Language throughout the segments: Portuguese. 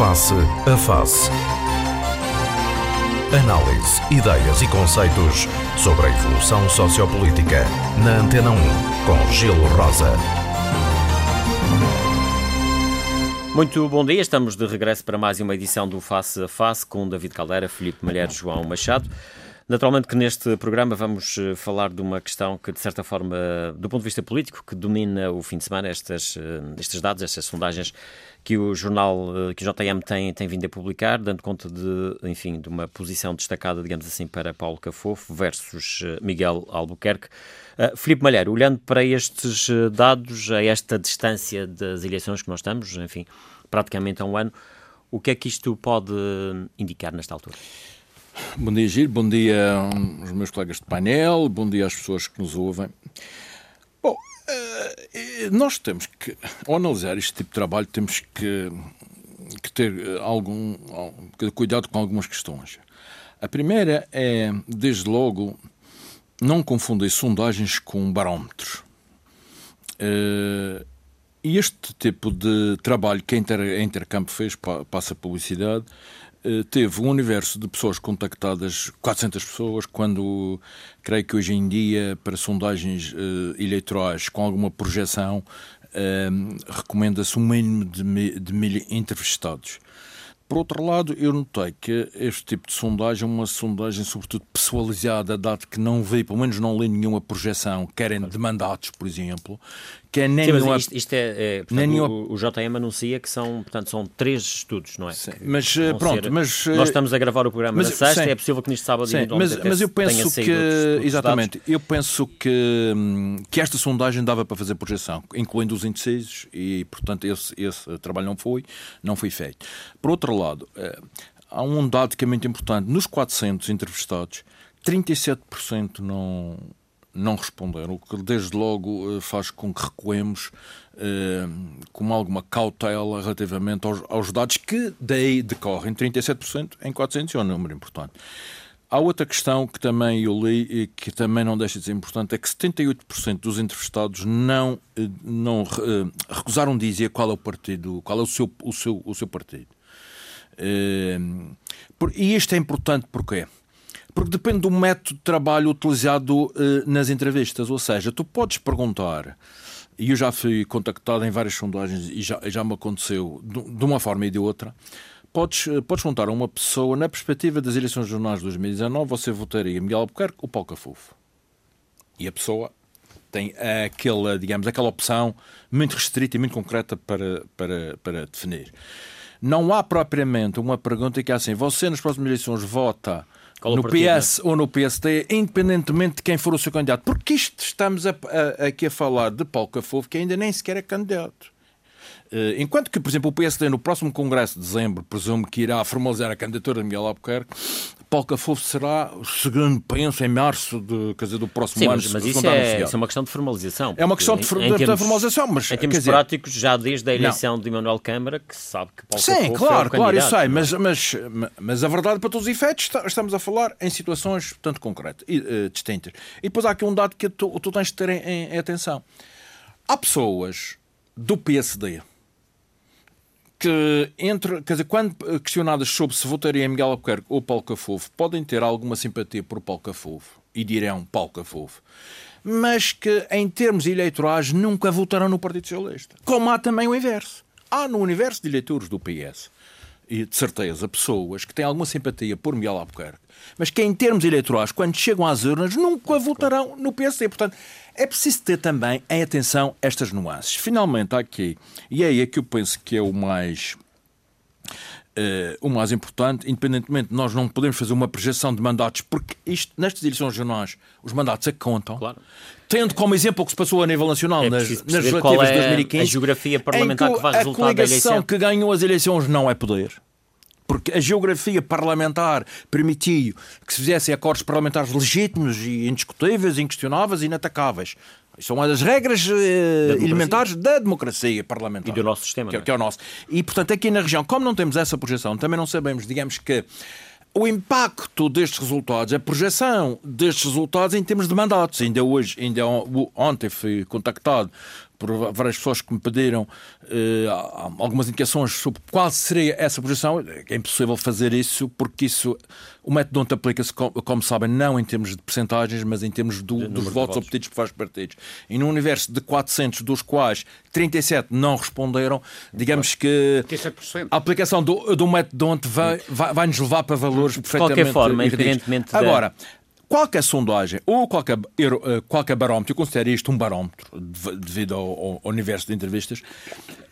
Face a Face. Análise, ideias e conceitos sobre a evolução sociopolítica. Na Antena 1, com Gelo Rosa. Muito bom dia, estamos de regresso para mais uma edição do Face a Face com David Caldeira, Filipe Malheiro, João Machado. Naturalmente que neste programa vamos eh, falar de uma questão que, de certa forma, do ponto de vista político, que domina o fim de semana, estas, eh, estes dados, estas sondagens que o jornal, eh, que o JM tem, tem vindo a publicar, dando conta de, enfim, de uma posição destacada, digamos assim, para Paulo Cafofo versus Miguel Albuquerque. Uh, Filipe Malheiro, olhando para estes dados, a esta distância das eleições que nós estamos, enfim, praticamente há um ano, o que é que isto pode indicar nesta altura? Bom dia, Giro. Bom dia aos meus colegas de painel. Bom dia às pessoas que nos ouvem. Eh, nós temos que, ao analisar este tipo de trabalho, temos que, que ter eh, algum cuidado com algumas questões. A primeira é, desde logo, não confundir sondagens com barómetros. Eh, e este tipo de trabalho que a Intercampo fez, passa a publicidade, teve um universo de pessoas contactadas, 400 pessoas, quando creio que hoje em dia, para sondagens uh, eleitorais com alguma projeção, uh, recomenda-se um mínimo de mil entrevistados. Por outro lado, eu notei que este tipo de sondagem é uma sondagem sobretudo pessoalizada, dado que não veio, pelo menos não li nenhuma projeção, querem de mandatos, por exemplo, que é nem Sim, nenhuma... isto, isto, é, é portanto, nenhuma... o, o, JM anuncia que são, portanto, são três estudos, não é? Sim, mas pronto, ser... mas... Nós eh, estamos a gravar o programa mas, na sexta, sim, é possível que neste sábado sim, mas, mas eu penso que, exatamente, eu penso que, que esta sondagem dava para fazer projeção, incluindo os indecisos, e, portanto, esse, esse trabalho não foi, não foi feito. Por outro lado, eh, há um dado que é muito importante. Nos 400 entrevistados, 37% não não responderam, o que desde logo eh, faz com que recuemos eh, com alguma cautela relativamente aos, aos dados que daí decorrem. 37% em 400 é um número importante. Há outra questão que também eu li e que também não deixa de ser importante, é que 78% dos entrevistados não, eh, não recusaram dizer qual é o partido, qual é o seu, o seu, o seu partido. E isto é importante porque porque depende do método de trabalho utilizado uh, nas entrevistas. Ou seja, tu podes perguntar, e eu já fui contactado em várias sondagens e já, já me aconteceu de uma forma e de outra. Podes, eh, podes perguntar a uma pessoa, na perspectiva das eleições jornais de 2019, você votaria Miguel Albuquerque ou Paulo Cafufo? E a pessoa tem aquela, digamos, aquela opção muito restrita e muito concreta para, para, para definir. Não há propriamente uma pergunta que é assim: você nas próximas eleições vota no PS ou no PSD, independentemente de quem for o seu candidato. Porque isto estamos a, a, aqui a falar de Paulo Cafofo, que ainda nem sequer é candidato. Eh, enquanto que, por exemplo, o PSD no próximo Congresso de dezembro presume que irá formalizar a candidatura de Miguel Albuquerque, Paulo Cafofo será, segundo penso, em março de, quer dizer, do próximo Sim, ano. Mas, mas isso, é, isso, é, uma questão de formalização. É uma questão de, em, em termos, formalização, mas. Em termos dizer, práticos, já desde a eleição não. de Emmanuel Câmara, que se sabe que Paulo Sim, Cafofo claro, é claro, eu sei, mas, mas, mas a verdade, para todos os efeitos, estamos a falar em situações tanto concretas e uh, distintas. E depois há aqui um dado que tu, tu tens de ter em, em atenção. Há pessoas do PSD que entre, quer dizer, quando questionadas sobre se votaria em Miguel Albuquerque ou Paulo Cafofo, podem ter alguma simpatia por Paulo Cafofo e dirão Paulo Cafofo, mas que em termos eleitorais nunca votarão no Partido Socialista. Como há também o inverso. Há no universo de eleitores do PS e de certeza pessoas que têm alguma simpatia por Miguel Albuquerque, mas que em termos eleitorais, quando chegam às urnas, nunca votarão no PSD. Portanto, é preciso ter também em atenção estas nuances. Finalmente, aqui, e é aí que eu penso que é o mais. Uh, o mais importante, independentemente, nós não podemos fazer uma projeção de mandatos, porque isto, nestas eleições jornais, os mandatos é que contam. Claro. Tendo como exemplo o que se passou a nível nacional é nas, nas legislativas é de 2015. A geografia parlamentar que, que vai resultar da eleição. A que ganhou as eleições não é poder porque a geografia parlamentar permitiu que se fizessem acordos parlamentares legítimos e indiscutíveis, inquestionáveis e inatacáveis. São uma das regras eh, da elementares da democracia parlamentar. E do nosso sistema. Que, é, que é o nosso. E, portanto, aqui na região, como não temos essa projeção, também não sabemos, digamos que o impacto destes resultados, a projeção destes resultados em termos de mandatos. Ainda hoje, ainda ontem fui contactado por várias pessoas que me pediram uh, algumas indicações sobre qual seria essa posição. É impossível fazer isso porque isso, o método onde aplica-se, como, como, sabem, não em termos de percentagens, mas em termos do, dos votos, votos obtidos por vários partidos. E num universo de 400, dos quais 37 não responderam, digamos que a aplicação do, do método onde vai, vai, vai nos levar para valores perfeitamente. De qualquer forma, independentemente. Agora, qualquer sondagem ou qualquer, eh, qualquer barómetro, eu considero isto um barómetro devido ao, ao universo de entrevistas,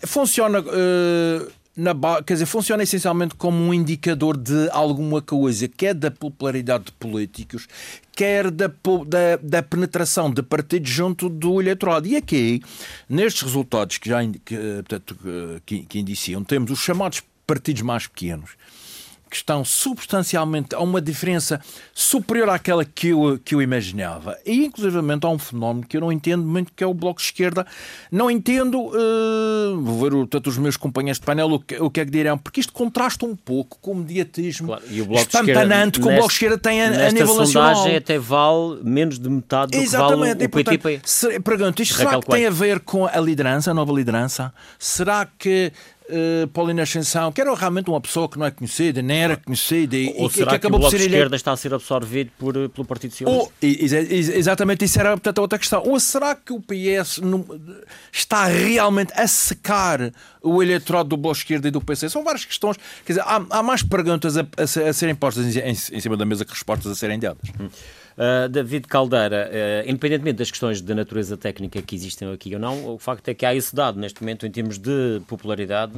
funciona. Uh, na, quer dizer, funciona essencialmente como um indicador de alguma coisa, quer da popularidade de políticos, quer da, da, da penetração de partidos junto do eleitorado. E aqui, nestes resultados que já que, portanto, que, que indiciam, temos os chamados partidos mais pequenos que estão substancialmente a uma diferença superior àquela que eu, que eu imaginava. E, inclusivamente, há um fenómeno que eu não entendo muito, que é o Bloco de Esquerda. Não entendo, uh, vou ver tanto os meus companheiros de painel o que, o que é que dirão, porque isto contrasta um pouco com o mediatismo claro, e o bloco espantanante que o Bloco de Esquerda tem a, a nível nacional. sondagem até vale menos de metade do Exatamente. que vale o, o PTP. Pergunto, isto será que tem a ver com a liderança, a nova liderança? Será que uh, Paulina Ascensão, que era realmente uma pessoa que não é conhecida, nem era conhecida. E, Ou e será que, acabou que o Bloco de Esquerda está a ser absorvido por, eh, pelo Partido Socialista? Exatamente, isso era portanto, outra questão. Ou será que o PS não, está realmente a secar o eleitorado do Bloco Esquerda e do PC? São várias questões. Quer dizer, há, há mais perguntas a, a, a serem postas em, em, em, cima da mesa que respostas a serem dadas. Hum. Uh, David Caldeira, uh, independentemente das questões de natureza técnica que existem aqui ou não, o facto é que há esse dado neste momento em termos de popularidade.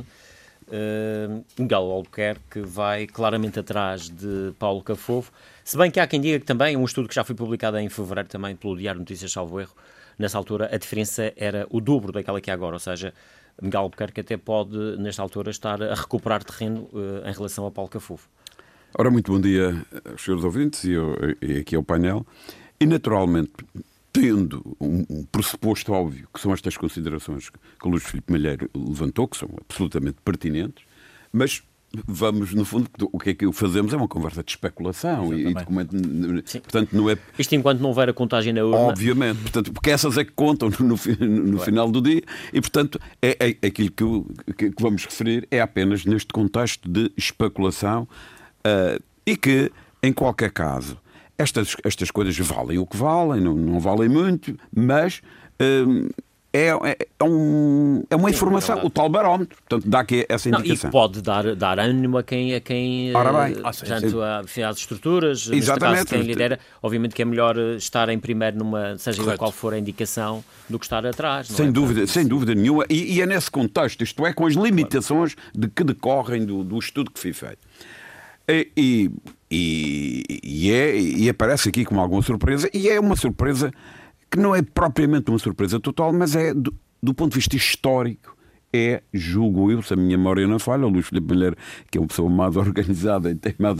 Uh, Miguel Albuquerque vai claramente atrás de Paulo Cafofo, se bem que há quem diga que também, um estudo que já foi publicado em fevereiro também pelo Diário Notícias Salvo Erro, nessa altura a diferença era o dobro daquela que é agora, ou seja, Miguel Albuquerque até pode, nesta altura, estar a recuperar terreno uh, em relação a Paulo Cafofo. Ora, muito bom dia aos senhores ouvintes e, eu, e aqui ao painel. E, naturalmente, tendo um, um, pressuposto óbvio, que são estas considerações que o Luís Filipe Malheiro levantou, que são absolutamente pertinentes, mas vamos, no fundo, o que é que fazemos é uma conversa de especulação e, e documento. Portanto, não é. Isto enquanto não houver a contagem na urna. Obviamente, portanto, porque essas é que contam no, no, final do dia e, portanto, é, é aquilo que, que, que, vamos referir é apenas neste contexto de especulação uh, e que, em qualquer caso, estas, estas coisas valem o que valem, não, não valem muito, mas hum, é, é, é, um, é uma informação, é o tal barómetro. Portanto, dá aqui essa indicação. Não, e pode dar, dar ânimo a quem, a quem Ora bem. Uh, tanto às estruturas, Exatamente. Caso, quem lidera. Obviamente que é melhor eh, estar em primeiro numa, seja qual for a indicação, do que estar atrás. sem é? dúvida, sem dúvida nenhuma. E, e, é nesse contexto, isto é, com as limitações de que decorrem do, do estudo que foi feito. E, e, e, é, e aparece aqui com alguma surpresa, e é uma surpresa que não é propriamente uma surpresa total, mas é do, do ponto de vista histórico. É, julgo eu, se a minha memória não falha, o Luís Filipe Mulher, que é uma pessoa mais organizada e tem mais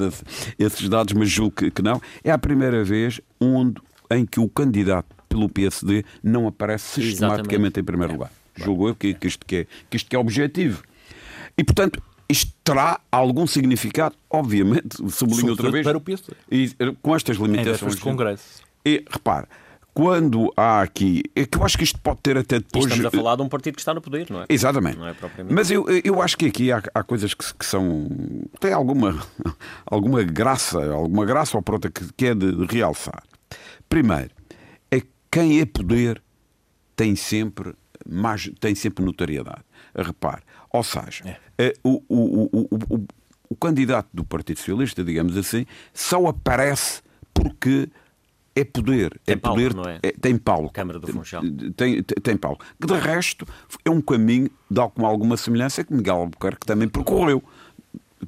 esses dados, mas julgo que, que não, é a primeira vez onde, em que o candidato pelo PSD não aparece sistematicamente Exatamente. em primeiro lugar. É. Julgo eu que, que, isto que, é, que isto que é objetivo. E, portanto, terá algum significado, obviamente, sublinho outra vez. Para o PSD. E, eh, com estas limitações. de Congresso. E repare, quando há aqui. É que eu acho que isto pode ter até depois. E estamos a falar de um partido que está no poder, não é? Exatamente. Não é propriamente... Mas eu, eu acho que aqui há, há coisas que, que, são. têm alguma, alguma graça, alguma graça ou pronto que, que é de, de realçar. Primeiro, é quem é poder tem sempre, mais, tem sempre notariedade. Repare, ou seja, é. Eh, o, o, o, o, candidato do Partido Socialista, digamos assim, só aparece porque é poder. Tem é Paulo, poder, não é? é? Tem Paulo. Câmara do Funchal. Tem, tem, tem Paulo. Que de resto é um caminho, de com alguma semelhança, que Miguel Albuquerque também percorreu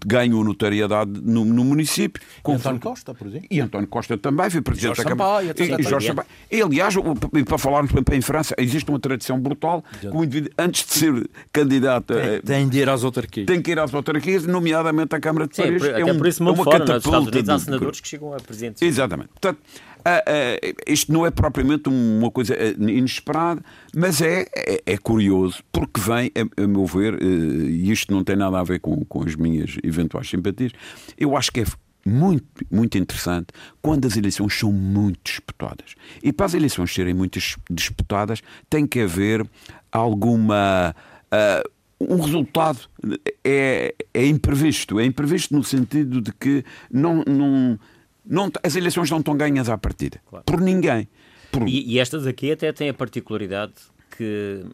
ganhou notariedade no, no município. Com António Costa, por exemplo. E António Costa também foi presidente da Câmara. E, e Jorge Sampaio. E, aliás, para falarmos em França, existe uma tradição brutal que o indivíduo, antes de ser candidato. Tem, tem de ir às autarquias. Tem que ir às autarquias, nomeadamente à Câmara de Paris. Sim, é, um, por isso, é uma fora, catapulta. Nos Estados Unidos há senadores que chegam a presidente. Exatamente. Portanto, Uh, uh, isto não é propriamente uma coisa uh, inesperada, mas é, é, é, curioso, porque vem, a, a meu ver, e isto não tem nada a ver com, com as minhas eventuais simpatias, eu acho que é muito, muito interessante quando as eleições são muito disputadas. E para as eleições serem muito disputadas, tem que haver alguma. Uh, um resultado é, é imprevisto. É imprevisto no sentido de que não, não, não, as eleições não estão ganhas à partida. Claro. Por ninguém. Por... E, e, estas aqui até têm a particularidade que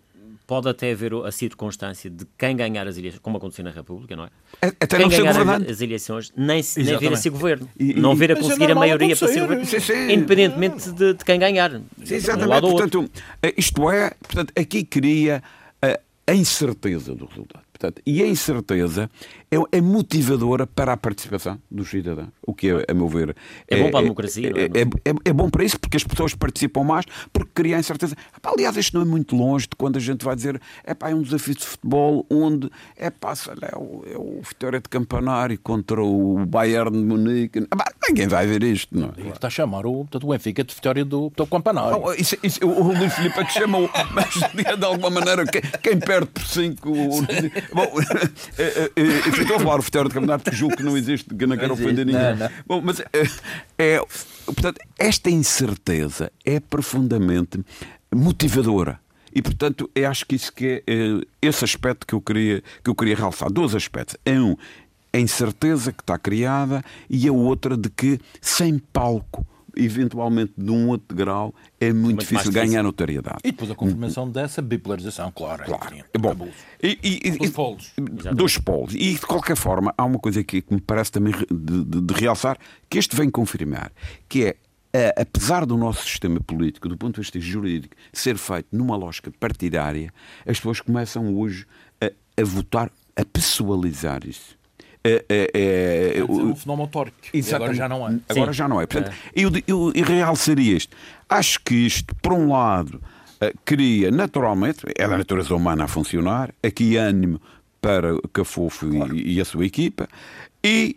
pode até haver a circunstância de quem ganhar as eleições, como aconteceu na República, não é? Até quem não ganhar governante. as eleições nem, nem vir a ser governo. E, e, não vir a é conseguir é a maioria para ser governo. Sim, sim. Independentemente de, de, quem ganhar. Sim, exatamente. Um portanto, eh, isto é, portanto, aqui cria a, a incerteza do resultado. Portanto, e a incerteza é, é, motivadora para a participação dos cidadãos. O que, é, a meu ver. É, é bom para a democracia, é, é, é, é, bom para isso, porque as pessoas participam mais, porque cria incerteza. Aliás, isto não é muito longe de quando a gente vai dizer é pá, é um desafio de futebol onde é pá, é o, é o Vitória de Campanário contra o Bayern de Munique. Epá, ninguém vai ver isto, não é? Está a chamar o, portanto, o Benfica de Vitória do, do Campanário. Oh, isso, isso, o Luís Filipe é que chamou, mas de alguma maneira, quem, quem perde por 5. Bom, estou a falar o Vitória de Campeonato porque julgo que não existe, que não quero ofender ninguém. Não, não. Bom, mas é, portanto, esta incerteza é profundamente motivadora. E, portanto, eu acho que isso que é, é esse aspecto que eu queria, que eu queria realçar. Dois aspectos. É um, a incerteza que está criada e a outra de que, sem palco, eventualmente de um outro grau, é muito, muito difícil ganhar notoriedade. E depois a confirmação dessa bipolarização, claro. claro. É bom, e, e, e, dos polos. Dos polos. E de qualquer forma, há uma coisa aqui que me parece também de, de, de realçar, que este vem confirmar, que é apesar do nosso sistema político, do ponto de vista jurídico, ser feito numa lógica partidária, as pessoas começam hoje a, a votar, a pessoalizar isso é, é, é, é um fenómeno autórico. Agora já não é. Agora Sim. já não é. Portanto, é. Eu, eu, eu realçaria isto. Acho que isto, por um lado, uh, cria naturalmente, é da natureza humana a funcionar, aqui ânimo para Cafofo claro. e, e a sua equipa, e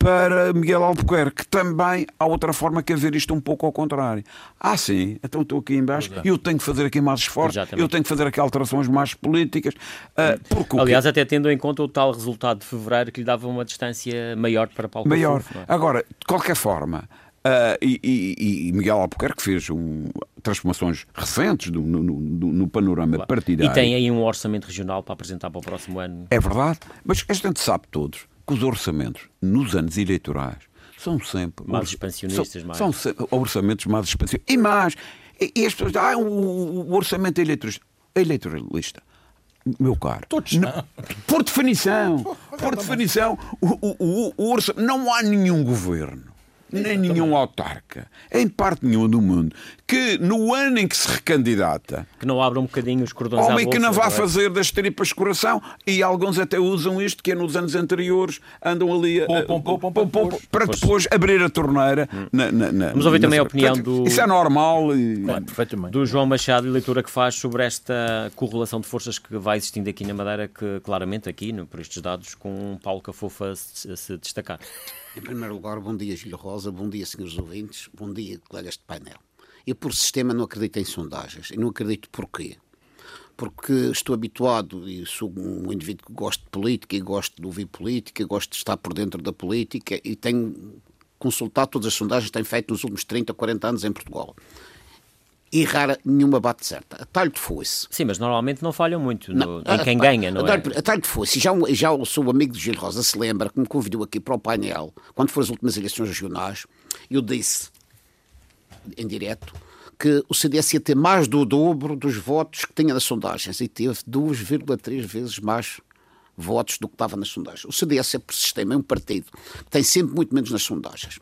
para Miguel Albuquerque. Também há outra forma que é ver isto um pouco ao contrário. Ah, sim, então estou aqui embaixo, é. eu tenho que fazer aqui mais esforço, Exatamente. eu tenho que fazer aqui alterações mais políticas. Uh, porque Aliás, até tendo em conta o tal resultado de fevereiro que lhe dava uma distância maior para Paulo Maior. É? Agora, de qualquer forma, Uh, e, e, e, Miguel Albuquerque fez um, transformações recentes do, no, no, no, panorama claro. partidário. E tem aí um orçamento regional para apresentar para o próximo ano. É verdade, mas a gente sabe todos que os orçamentos nos anos eleitorais são sempre. Mais expansionistas, são, mais. São sempre orçamentos mais expansionistas. E mais. E, as pessoas ah, o, o orçamento eleitoralista. Eleitoralista. Meu caro. Todos não. Por definição, por definição, o, o, o, o orçamento, não há nenhum governo nem nenhum autarca, em parte nenhuma do mundo, que no ano em que se recandidata. Que não abra um bocadinho os cordões Homem bolsa, que não vá é? fazer das tripas coração, e alguns até usam isto, que é nos anos anteriores, andam ali a, pom, pom, pom, para depois abrir a torneira. Hum. Na, na, na, Vamos ouvir também a opinião do. Isso é normal. E... Claro, do João Machado e leitura que faz sobre esta correlação de forças que vai existindo aqui na Madeira, que claramente aqui, por estes dados, com Paulo Cafofa a se destacar. Em primeiro lugar, bom dia, Gil Rosa, bom dia, senhores ouvintes, bom dia, colegas de painel. Eu, por sistema, não acredito em sondagens. E não acredito porquê. Porque estou habituado e sou um indivíduo que gosta de política e gosto de ouvir política, gosto de estar por dentro da política e tenho consultado todas as sondagens que têm feito nos últimos 30, 40 anos em Portugal e rara nenhuma bate certa. Atalho de foice. Sim, mas normalmente não falham muito no, não, em quem a, ganha, não a, é? Atalho de foice. Já, já o seu amigo de Gil Rosa se lembra que me convidou aqui para o painel, quando foram as últimas eleições regionais, eu disse, em direto, que o CDS ia ter mais do dobro dos votos que tinha nas sondagens e teve 2,3 vezes mais votos do que estava nas sondagens. O CDS é por sistema, é um partido que tem sempre muito menos nas sondagens.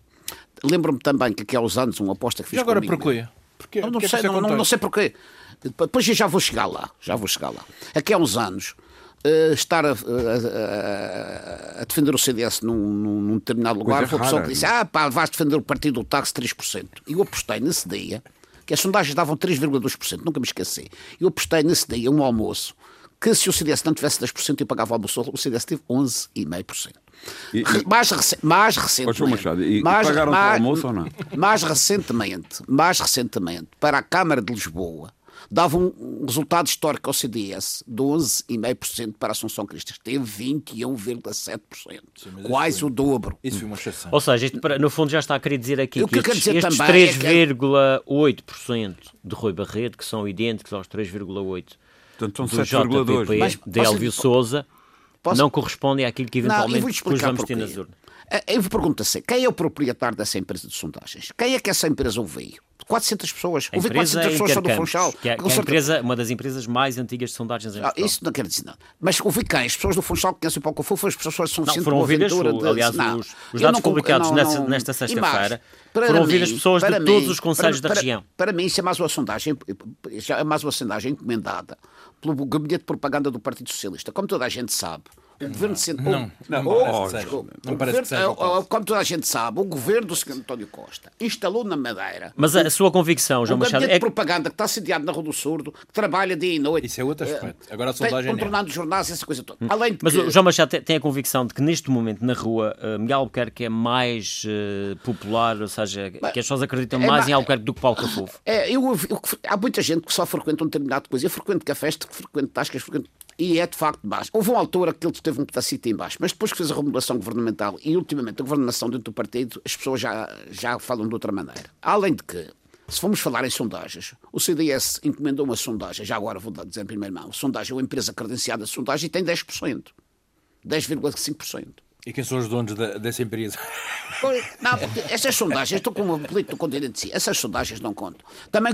Lembro-me também que aqui há uns anos uma aposta que fiz E agora comigo, porquê? Não, não sei, não, não, não, sei porquê. Depois já vou chegar lá, já vou chegar lá. Aqui há uns anos, uh, estar a, a, a, defender o CDS num, num determinado lugar, foi a pessoa que disse, ah pá, vais defender o partido do táxi 3%. E eu apostei nesse dia, que as sondagens davam 3,2%, nunca me esqueci. Eu apostei nesse dia, um almoço, que se o CDS não tivesse 10%, eu pagava o almoço, o CDS teve 11,5%. E, mais, rec mais recentemente. Machado, e mais, pagaram mais, o almoço ou não? Mais recentemente, mais recentemente, para a Câmara de Lisboa, dava um resultado histórico ao CDS de 11,5% para a Assunção Cristas. Teve 21,7%. Quase foi, o dobro. Isso foi uma exceção. Ou seja, isto, no fundo já está a querer dizer aqui o que, que estes, estes 3,8% é que... de Rui Barreto, que são idênticos aos 3,8% do JPP, de Elvio Souza, não correspondem àquilo que eventualmente não, depois vamos ter nas urnas. Eu pergunto assim, quem é o proprietário dessa empresa de sondagens? Quem é que essa empresa ouviu? 400 pessoas. Ouvi 400 pessoas só do Funchal. Que é, que é empresa, uma das empresas mais antigas de sondagens em ah, Isso não quer dizer nada. Mas ouvi quem? As pessoas do Funchal que conhecem pouco foi as pessoas são não, foram ouvidas, de... aliás, não, os, os dados publicados não, não, nesta sexta-feira foram ouvidas pessoas de mim, todos os conselhos para, da região. Para, para mim isso é mais uma sondagem, é mais uma sondagem encomendada pelo Gabinete de Propaganda do Partido Socialista. Como toda a gente sabe, o governo central. Não, não, não, parece, não parece que seja. Oh, como toda a gente sabe, o governo do Sr. António Costa instalou na Madeira. Mas a, sua convicção, João Machado. é de propaganda que está sediado na Rua do Surdo, que trabalha dia e noite. Isso é outro aspecto. Agora a sondagem. Contornando jornais, essa coisa toda. Além de Mas que... o João Machado tem, a convicção de que neste momento na rua uh, Miguel Albuquerque é mais uh, popular, ou seja, Mas, que as pessoas acreditam é, mais é, em Albuquerque do que Paulo Cafofo. É, eu, eu, há muita gente que só frequenta um determinado coisa. Eu frequento cafés, frequento tascas, frequento e é de facto baixo. Houve uma altura que ele teve um pedacito em baixo, mas depois que fez a remodelação governamental e ultimamente a governação dentro do partido, as pessoas já, já falam de outra maneira. Além de que, se formos falar em sondagens, o CDS encomendou uma sondagem, já agora vou dizer em primeira mão, sondagem é uma empresa credenciada de sondagem e tem 10%. 10,5%. E quem são os donos da, dessa empresa? Não, essas sondagens, estou com o político do continente, essas sondagens não contam. Também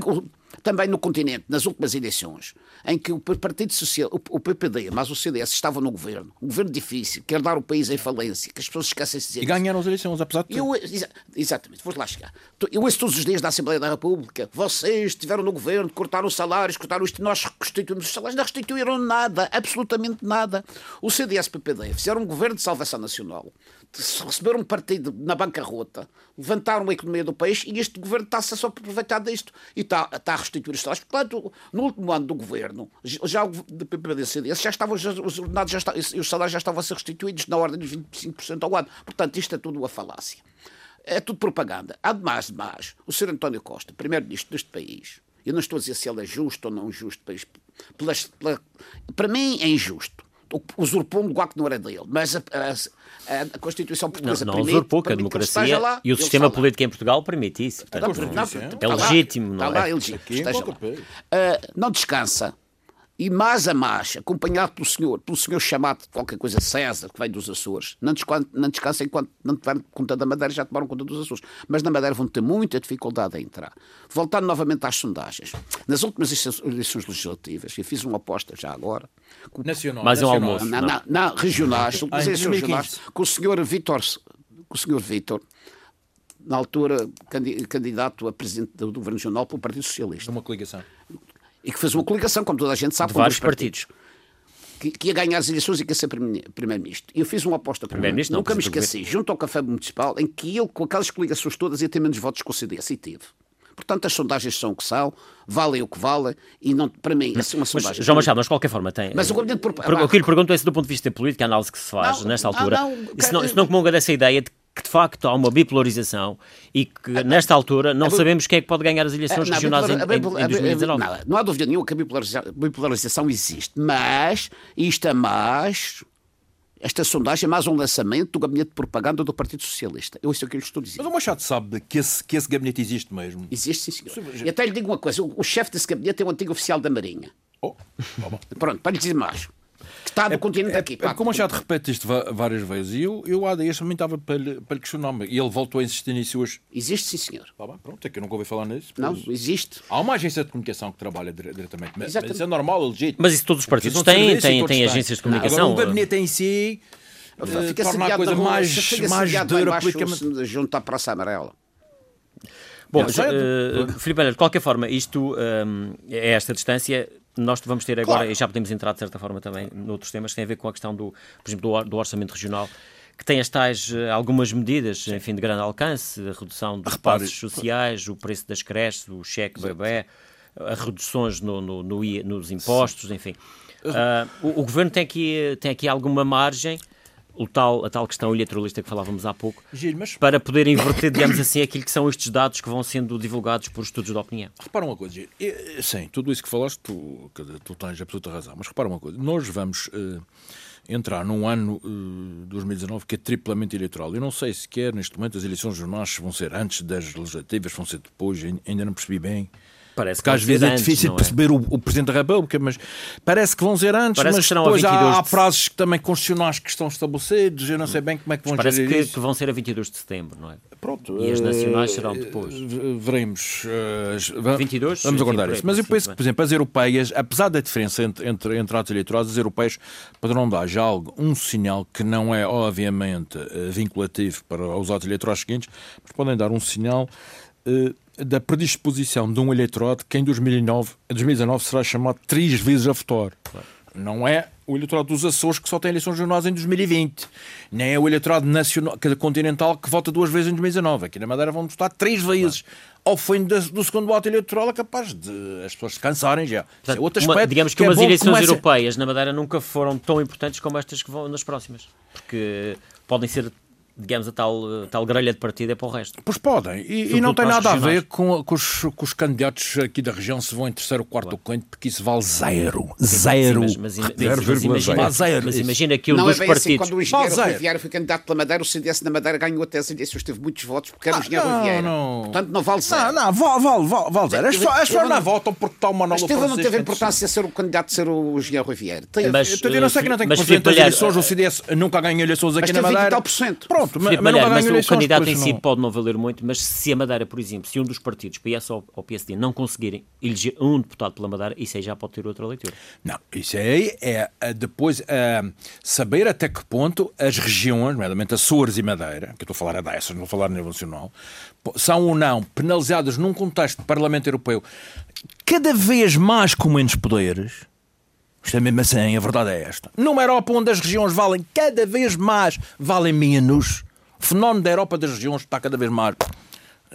também no continente, nas últimas eleições, em que o Partido Social, o PPD, mas o CDS estavam no governo, um governo difícil, quer dar o país em falência, que as pessoas esquecem-se de dizer. E ganharam as eleições, apesar de tudo. Eu, exa exatamente, vou lá chegar. Eu ouço todos os dias da Assembleia da República, vocês estiveram no governo, cortaram os salários, cortaram isto, nós restituímos os salários, não restituíram nada, absolutamente nada. O CDS-PPD fizeram um governo de salvação nacional, receberam um partido na bancarrota, levantaram a economia do país e este governo está-se a só aproveitar disto e está, está a restituir os salários. Portanto, no último ano do governo, já o PPD-CDS já estavam, os ordenados já estavam, os salários já estavam a ser restituídos na ordem de 25% ao ano. Portanto, isto é tudo uma falácia. É tudo propaganda. Ademais de mais, o Sr. António Costa, primeiro-ministro deste país, eu não estou a dizer se ele é justo ou não justo, pelas, pela, para mim é injusto usurpou um lugar que não era dele. Mas a, a, a Constituição Portuguesa não, não permite, usurpou, que a democracia lá, e o sistema político em Portugal permite isso. Portanto, não, não, é legítimo. Está lá, é legítimo. Uh, não descansa e mais a mais, acompanhado pelo senhor, pelo senhor chamado de qualquer coisa César, que vem dos Açores, não, descansa, não descansa enquanto não tiveram conta da Madeira, já tomaram conta dos Açores. Mas na Madeira vão ter muita dificuldade a entrar. Voltando novamente às sondagens, nas últimas eleições legislativas, eu fiz uma aposta já agora. Com, Nacional. Mais um almoço. Não, não, não, regionais, ah, regionais, com o senhor Vítor, com o senhor Vítor, na altura candidato a presidente do Governo Regional pelo Partido Socialista. Uma coligação e que fez uma coligação, como toda a gente sabe, de vários partidos. partidos. Que, que, ia ganhar as eleições e que ia ser primeiro-ministro. E eu fiz uma aposta com ele, nunca me esqueci, junto ao Café Municipal, em que ele, com aquelas coligações todas, ia ter menos votos que o CDS e teve. Portanto, as sondagens são o que são, valem o que valem, e não, para mim, é uma sondagem. Mas, João Machado, mas de qualquer forma tem. Mas o gabinete por... O que lhe pergunto é se, do ponto de vista político, a análise que se faz não, nesta altura, não, não, isso, não, isso não comunga dessa ideia de que de facto há uma bipolarização e que nesta altura não sabemos quem é que pode ganhar as eleições não, regionais em, em, em 2019. Não, não há dúvida nenhuma que a bipolarização, bipolarização existe, mas isto é mais esta sondagem é mais um lançamento do gabinete de propaganda do Partido Socialista. Eu isso é o que eu lhe estou dizendo. Mas o Machado sabe que esse, que esse gabinete existe mesmo. Existe, sim, senhor. E até lhe digo uma coisa: o, o chefe desse gabinete é o antigo oficial da Marinha. Oh, tá Pronto, para lhe dizer mais que está no é, continente é, aqui. É, como já te repete isto várias vezes, e eu, eu há dias também estava para lhe, para lhe questionar-me, e ele voltou a insistir nisso hoje. Existe, sim, senhor. Tá bem, pronto, é que eu nunca ouvi falar nisso. Não, existe. Há uma agência de comunicação que trabalha diretamente, mas, mas isso é normal, é legítimo. Mas isso todos os partidos têm, têm, têm agências de comunicação. Agora, o gabinete em si... Fica uh, torna a coisa mais, mais dura politicamente. Junto à Praça Amarela. Bom, uh, Filipe, de qualquer forma, isto, um, é esta distância, nós vamos ter agora, claro. e já podemos entrar de certa forma também noutros temas, que têm a ver com a questão do, por exemplo, do, orçamento regional, que tem as tais eh, algumas medidas, enfim, de grande alcance, a redução dos passos sociais, o preço das creches, o cheque bebê, as reduções no, no, no, nos impostos, enfim. Uh, o, o, governo tem aqui, tem aqui alguma margem o tal, a tal questão eleitoralista que falávamos há pouco, Gil, mas... para poder inverter, digamos assim, aquilo que são estes dados que vão sendo divulgados por estudos de opinião. Repara uma coisa, Gil. sim, tudo isso que falaste, tu, tu tens absoluta razão, mas repara uma coisa, nós vamos uh, entrar num ano uh, 2019 que é triplamente eleitoral. Eu não sei sequer, neste momento, as eleições jornais vão ser antes das legislativas, vão ser depois, ainda não percebi bem. Parece Porque às vezes é difícil é? perceber o, o, Presidente da República, mas parece que vão ser antes, parece mas depois há, há prazos que também constitucionais que estão estabelecidos, eu não sei bem como é que vão parece que, que, vão ser a 22 de setembro, não é? Pronto. E as nacionais serão eh, depois. Veremos. Uh, 22? Vamos aguardar isso. Mas eu penso que, por exemplo, as europeias, apesar da diferença entre, entre, entre atos eleitorais, as europeias poderão dar já algo, um sinal que não é, obviamente, eh, vinculativo para os atos eleitorais seguintes, mas podem dar um sinal uh, da predisposição de um eleitorado que em 2009, 2019 será chamado três vezes a votar. Não é o eleitorado dos Açores que só tem eleições jornais em 2020. Nem é o eleitorado nacional, continental que vota duas vezes em 2019. Aqui na Madeira vão votar três vezes. Claro. Ao fim do segundo voto eleitoral é capaz de as pessoas se cansarem já. É Portanto, é outro aspecto. Uma, digamos que, que é umas é eleições comece... europeias na Madeira nunca foram tão importantes como estas que vão nas próximas. Porque podem ser digamos, a tal, a tal grelha de partida é para o resto. Pois podem. E, e não tem nada regionais. a ver com, com, os, com, os, candidatos aqui da região se vão em terceiro ou quarto claro. quinto, porque isso vale zero. Zero. Sim, mas, mas, zero, mas, imagina, zero. mas imagina que um não dos é partidos... Assim, quando o engenheiro vale Riviera foi candidato pela Madeira, o CDS na Madeira ganhou até as eleições, teve muitos votos porque era o engenheiro não, Riviera. Não. Portanto, não vale zero. Não, não, vale, vale, vale, zero. As pessoas não votam porque está uma nova Mas teve, não teve importância ser o candidato ser o engenheiro. Mas, eu não sei que não tem que fazer eleições, o CDS nunca ganhou eleições aqui na Madeira. Pronto, mas não mas o candidato em si não. pode não valer muito, mas se a Madeira, por exemplo, se um dos partidos, PS ou, ou PSD, não conseguirem eleger um deputado pela Madeira, isso aí já pode ter outra leitura. Não, isso aí é depois saber até que ponto as regiões, nomeadamente Açores e Madeira, que eu estou a falar a dessas, não vou falar a nível nacional, são ou não penalizadas num contexto de Parlamento Europeu cada vez mais com menos poderes. Isto é mesmo assim, a verdade é esta. Numa Europa onde as regiões valem cada vez mais, valem menos, fenómeno da Europa das regiões está cada vez mais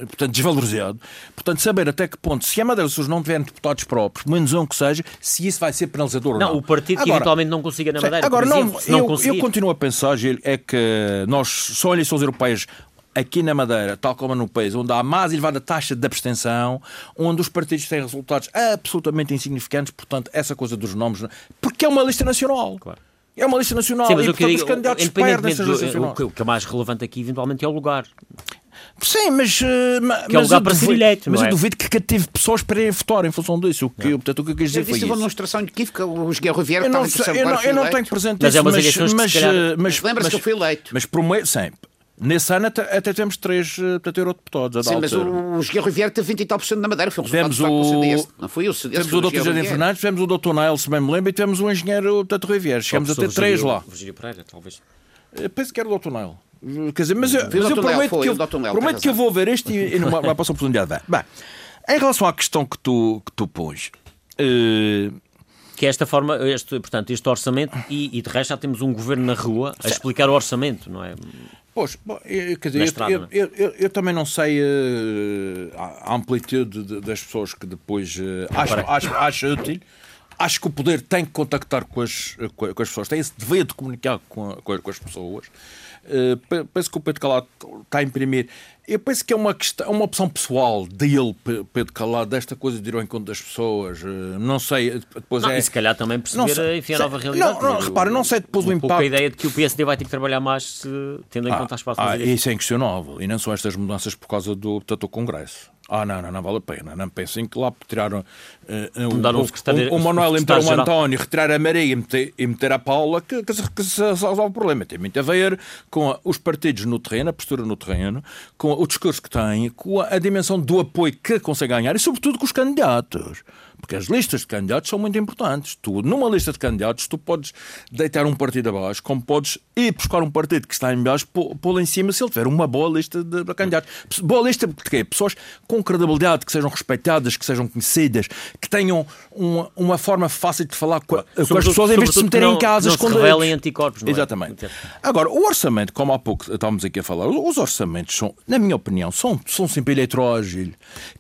portanto, desvalorizado. Portanto, saber até que ponto, se a Madeira Sul não tiver deputados próprios, menos um que seja, se isso vai ser penalizador ou não. Não, o partido que eventualmente não consiga na Madeira, agora, exemplo, não, não eu, eu, continuo a pensar, Gil, é que nós, só eleições europeias aqui na Madeira, tal como no país, onde há mais elevada taxa de abstenção, onde os partidos têm resultados absolutamente insignificantes, portanto, essa coisa dos nomes, porque é uma lista nacional. Claro. É uma lista nacional Sim, mas e, o que portanto, digo, os candidatos perdem essa o, que, o que é mais relevante aqui, eventualmente, é o lugar. Sim, mas. Uh, que é o lugar para ser eleito. Mas é? eu duvido que cative pessoas para irem votar em função disso. O que, portanto, o que eu quis dizer foi. Isso uma demonstração de que os Guerra Riviera eu não, eu não, eu não tenho presente mas isso, é mas, mas, mas, mas lembra-se que eu fui eleito. Mas prometo, sim, Nesse ano até, até temos três uh, portanto, eurodeputados. Sim, mas o, o Guerra Riviera teve 20 e tal por cento na Madeira. Foi um tivemos o... Não foi o CDS. Temos o Dr. Jardim Fernandes, tivemos o Dr. Nael, se bem me lembro, e tivemos o engenheiro portanto, Riviera. Chegamos a ter três lá. Virgílio Pereira, talvez. Eu eh, penso que era o Dr. Nael. Quer dizer, mas, eu, mas eu prometo, foi, que, eu, prometo que eu vou ver este e, e não vai passar a oportunidade. Bem, em relação à questão que tu, que tu pões. Uh, que é esta forma, este, portanto, este orçamento, e, e de resto já temos um governo na rua a explicar o orçamento, não é? Pois, bom, eu, quer dizer, estrada, eu, eu, eu, eu, também não sei uh, a amplitude de, das pessoas que depois uh, acho, acho, acho útil. Acho que o poder tem que contactar com as, com as pessoas, tem esse dever de comunicar com, a, com as pessoas. Uh, penso que o Pedro Calado está a imprimir. Eu penso que é uma, questão, uma opção pessoal dele, Pedro Calado, desta coisa de ir ao encontro das pessoas. Uh, não sei. Depois não, é... E se calhar também perceber, sei, enfim, a nova realidade. Não, não repara, não sei depois um, o impacto. a ideia de que o PSD vai ter que trabalhar mais tendo em ah, conta as próximas ah, Isso é inquestionável. E não são estas mudanças por causa do, do Congresso. Ah, não, não, não vale a pena. Não pensem que lá tiraram uh, um, o, o, Manuel e meter o António, retirar a Maria e meter, e meter a Paula, que, que, que se resolve o problema. Tem muito a ver com os partidos no terreno, a postura no terreno, com o discurso que têm, com a, a dimensão do apoio que consegue ganhar e, sobretudo, com os candidatos. Porque as listas de candidatos são muito importantes. Tu, numa lista de candidatos, tu podes deitar um partido abaixo, como podes ir buscar um partido que está em baixo, pô-lo em cima se ele tiver uma boa lista de, candidatos. Boa lista de quê? Pessoas com credibilidade, que sejam respeitadas, que sejam conhecidas, que tenham uma, uma forma fácil de falar com, com as pessoas, em vez de se meterem em casa escondidos. revelem anticorpos, não é? Exatamente. Agora, o orçamento, como há pouco estávamos aqui a falar, os orçamentos são, na minha opinião, são, são sempre eleitorais.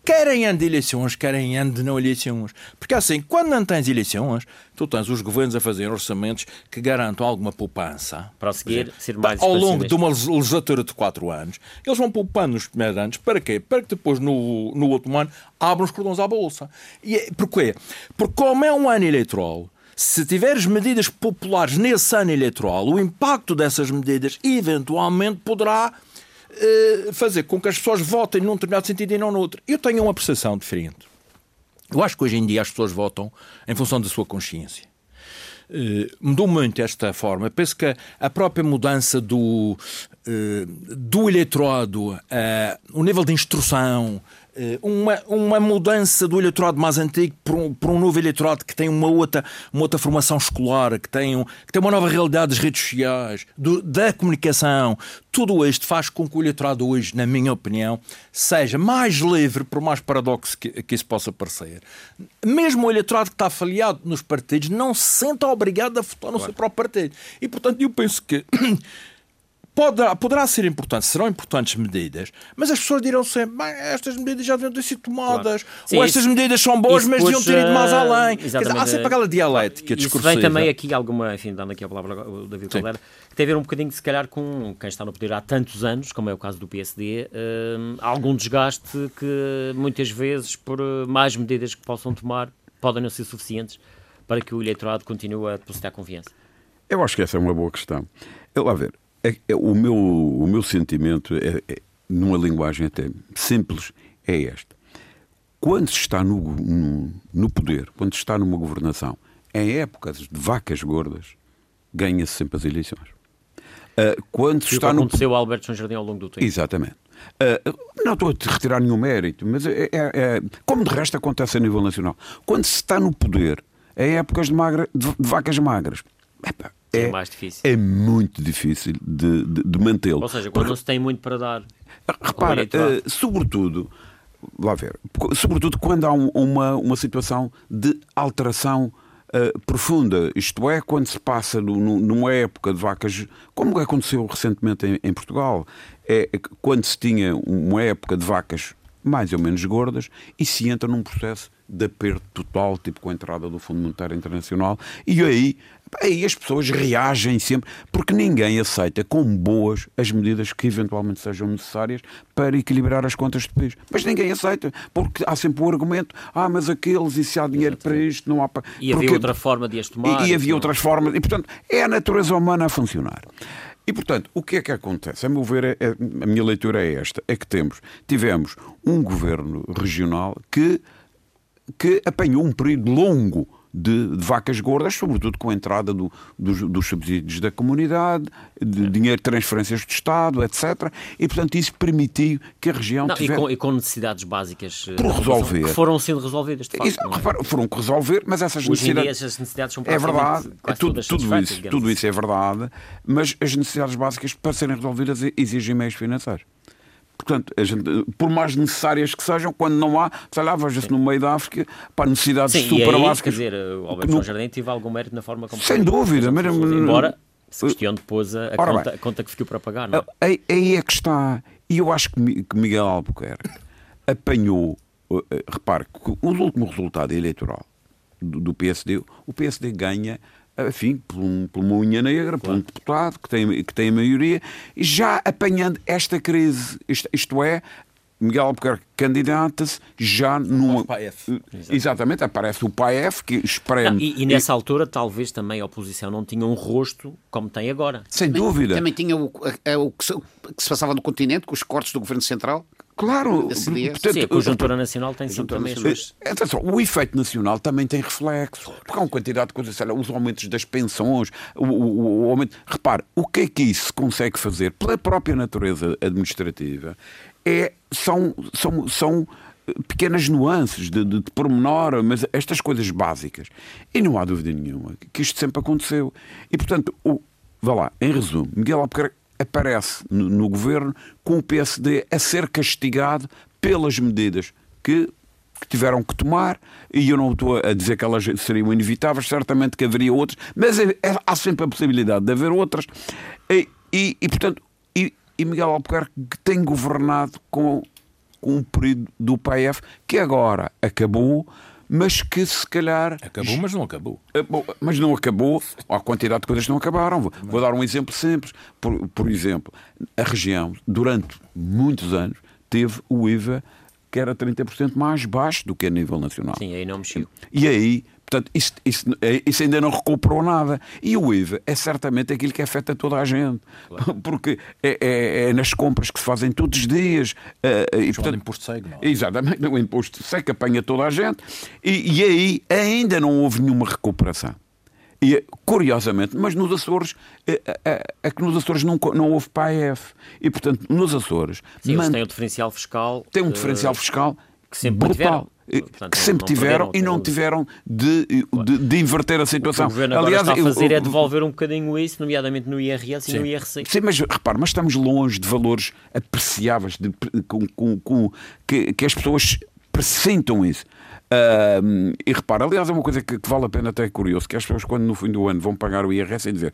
Querem ano de eleições, querem ano de não eleições eleições. Porque assim, quando não tens eleições, tu tens os governos a fazer orçamentos que garantam alguma poupança. Para seguir, ser mais Ao longo de uma legislatura de quatro anos, eles vão poupando nos primeiros anos. Para quê? Para que depois, no, no outro ano, abram os cordões à bolsa. E é, porquê? Porque como é um ano eleitoral, se tiveres medidas populares nesse ano eleitoral, o impacto dessas medidas eventualmente poderá eh, fazer com que as pessoas votem num determinado sentido e não no outro. Eu tenho uma percepção diferente. Eu acho que hoje em dia as pessoas votam em função da sua consciência. Uh, mudou muito esta forma. Penso que a própria mudança do, uh, do eleitorado, uh, o nível de instrução, uma, uma mudança do eleitorado mais antigo para um, para um novo eleitorado que tem uma outra, uma outra formação escolar, que tem, um, que tem uma nova realidade das redes sociais, do, da comunicação. Tudo isto faz com que o eleitorado hoje, na minha opinião, seja mais livre, por mais paradoxo que, que isso possa parecer. Mesmo o eleitorado que está afiliado nos partidos não se sente obrigado a votar no claro. seu próprio partido. E, portanto, eu penso que Poderá, poderá ser importante, serão importantes medidas, mas as pessoas dirão sempre: estas medidas já deviam ter sido tomadas, claro. Sim, ou estas isso, medidas são boas, mas deviam ter ido mais além. Dizer, há sempre aquela dialética discursiva. vem também aqui alguma, enfim, dando aqui a palavra ao David Caldeira, que tem a ver um bocadinho, se calhar, com quem está no poder há tantos anos, como é o caso do PSD, uh, algum desgaste que muitas vezes, por mais medidas que possam tomar, podem não ser suficientes para que o eleitorado continue a depositar confiança. Eu acho que essa é uma boa questão. Eu lá ver, é, é, o, meu, o meu sentimento, é, é, numa linguagem até simples, é este. Quando se está no, no, no poder, quando se está numa governação, em épocas de vacas gordas, ganha-se sempre as eleições. Uh, quando se está no... aconteceu ao Alberto João Jardim ao longo do tempo. Exatamente. Uh, não estou a retirar nenhum mérito, mas é, é, é, como de resto acontece a nível nacional. Quando se está no poder, em épocas de, magra, de, de vacas magras, epa, é, é, mais difícil. É muito difícil de, de, de mantê-lo. Ou seja, quando Porque, não se tem muito para dar. Repara, uh, sobretudo, lá ver, sobretudo quando há um, uma, uma situação de alteração uh, profunda, isto é, quando se passa no, no, numa época de vacas, como aconteceu recentemente em, em Portugal, é quando se tinha uma época de vacas mais ou menos gordas e se entra num processo de aperto total, tipo com a entrada do Fundo Monetário Internacional, e aí Aí as pessoas reagem sempre, porque ninguém aceita como boas as medidas que eventualmente sejam necessárias para equilibrar as contas do país. Mas ninguém aceita, porque há sempre o argumento: ah, mas aqueles, e se há dinheiro para isto, não há para. E havia outra forma de as tomar. E, e havia outras formas, e portanto é a natureza humana a funcionar. E, portanto, o que é que acontece? A meu ver, é, é, a minha leitura é esta: é que temos, tivemos um governo regional que, que apanhou um período longo de, de, vacas gordas, sobretudo com a entrada do, dos, dos, subsídios da comunidade, de dinheiro de transferências do Estado, etc. E, portanto, isso permitiu que a região não, tivesse... E com, e com, necessidades básicas eh, por resolver. que foram sendo resolvidas, de facto. Isso, é? Foram que resolver, mas essas necessidades... essas necessidades são É verdade, tudo, tudo, isso, tudo isso é verdade, mas as necessidades básicas, para serem resolvidas, exigem meios financeiros. Portanto, gente, por mais necessárias que sejam, quando não há, sei lá, veja-se no meio da África, para necessidades Sim, super aí, básicas. Quer dizer, o Alberto João Jardim teve algum mérito na forma como. Sem dúvida, mas, embora se questione depois a, conta, a, conta, que ficou para pagar. Não é? Aí, aí é que está. E eu acho que Miguel Albuquerque apanhou. Uh, repare que o último resultado eleitoral do PSD, o PSD ganha enfim, por, um, por uma unha negra, claro. por um deputado que tem, que tem a maioria, já apanhando esta crise, isto, isto é, Miguel Albuquerque candidata-se já numa. PAEF. Exatamente, aparece o PAEF que espreme. e, e, nessa altura, talvez também a oposição não tinha um rosto como tem agora. Sem também, dúvida. Também tinha o, o, o, que se, o, que se, passava no continente, com os cortes do governo central. Claro, portanto, Sim, a conjuntura nacional tem sempre também as Atenção, o efeito nacional também tem reflexo, porque há uma quantidade de coisas, lá, os aumentos das pensões, o, o, o aumento. Repare, o que é que isso se consegue fazer pela própria natureza administrativa é, são, são, são eh, pequenas nuances de, de, de pormenor, mas estas coisas básicas. E não há dúvida nenhuma que isto sempre aconteceu. E, portanto, o, vá lá, em resumo, Miguel Albuquerque aparece no, no governo com o PSD a ser castigado pelas medidas que que tiveram que tomar, e eu não estou a dizer que elas seriam inevitáveis, certamente que haveria outras, mas é, é, há sempre a possibilidade de haver outras, e, e, e portanto, e, e, Miguel Albuquerque tem governado com, com um período do PAF que agora acabou, mas que se calhar. Acabou, mas não acabou. Eh, mas não acabou, a quantidade de coisas não acabaram. Vou, vou dar um exemplo simples. Por, por exemplo, a região, durante muitos anos, teve o IVA que era 30% mais baixo do que a nível nacional. Sim, aí não mexeu. E aí Portanto, isso, isso, é, isso, ainda não recuperou nada. E o IVA é certamente aquilo que afeta toda a gente. Claro. Porque é, é, é, nas compras que se fazem todos os dias. Uh, e, portanto, o imposto não é? Exatamente, o imposto segue apanha toda a gente. E, e aí ainda não houve nenhuma recuperação. E, curiosamente, mas nos Açores, é, que nos Açores não, não houve PAEF. E, portanto, nos Açores. Sim, man... têm um diferencial fiscal. Tem um diferencial fiscal que sempre brutal. Eh, Portanto, que sempre não tiveram e não tiveram de, de, de, inverter a situação. O governo Aliás, está a fazer eu, é devolver um bocadinho isso, nomeadamente no IRS sim. e no IRC. Sim, mas repare, mas estamos longe de valores apreciáveis de, com, com, com que, que as pessoas pressentam isso. E repara, aliás, é uma coisa que, que, vale a pena até é curioso, que as pessoas quando no fim do ano vão pagar o IRS e dizer,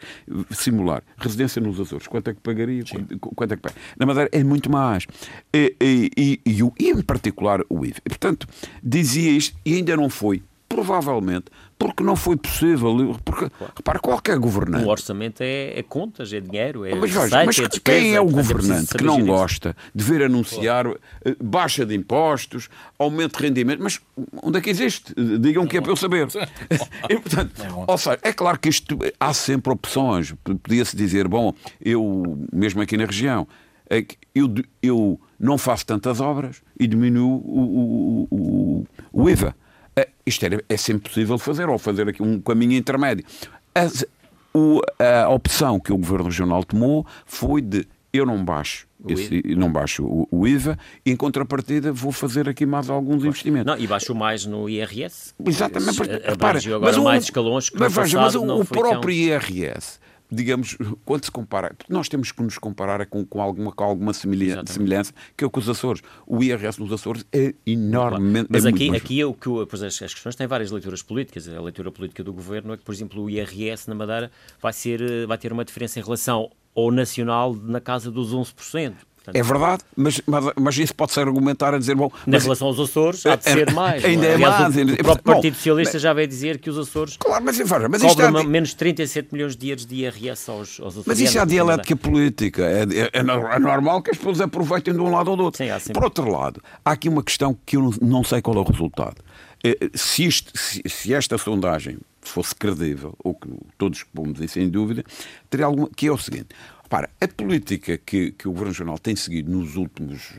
simular, residência nos Açores, quanto é que pagaria? Quanto, quanto, é que paga? Na Madeira é muito mais. E, e, e, e, e em particular o IVA. E, portanto, dizia isto e ainda não foi provavelmente porque não foi possível. Porque, claro. repara, qualquer governante. O orçamento é, é contas, é dinheiro, é. Mas, receita, mas é despesa, quem é o governante que não gosta de ver anunciar claro. Eh, baixa de impostos, aumento de rendimento? Mas onde é que existe? Digam que é para eu saber. e, portanto, ou seja, é claro que isto há sempre opções. Podia-se dizer, bom, eu, mesmo aqui na região, é eu, eu não faço tantas obras e diminuo o, o, o, o IVA. Uh, isto era, é sempre possível fazer, ou fazer aqui um caminho intermédio. As, o, a opção que o Governo Regional tomou foi de eu não baixo esse, não baixo o, o, IVA, e em contrapartida vou fazer aqui mais alguns investimentos. Não, e baixo mais no IRS. Exatamente. Mas, repara, mas mais escalões que mas, passado mas o, o próprio tão... IRS digamos, quando se compara, nós temos que nos comparar com, com alguma, com alguma semelhança, semelhança, que é o que os Açores. O IRS nos Açores é enormemente. Mas é aqui, aqui é o que pois as, as questões têm várias leituras políticas. A leitura política do governo é que, por exemplo, o IRS na Madeira vai, ser, vai ter uma diferença em relação ao nacional na casa dos 11%. Portanto, é verdade, mas, mas, mas, isso pode ser argumentar a dizer, bom... Na relação aos Açores, há de ser mais. Ainda é, mais. O, o próprio bom, Partido Socialista já veio dizer que os Açores claro, mas, mas cobram é... menos 37 milhões de euros de IRS aos, aos Açores. Mas isso é a dialética política. É, é, é, normal que as pessoas aproveitem de um lado ou do outro. Sim, Por outro lado, há aqui uma questão que eu não, sei qual é o resultado. É, se, isto, se, se esta sondagem fosse credível, ou que todos pomos isso em dúvida, teria alguma. que é o seguinte: Repara, a política que, que o Governo Regional tem seguido nos últimos,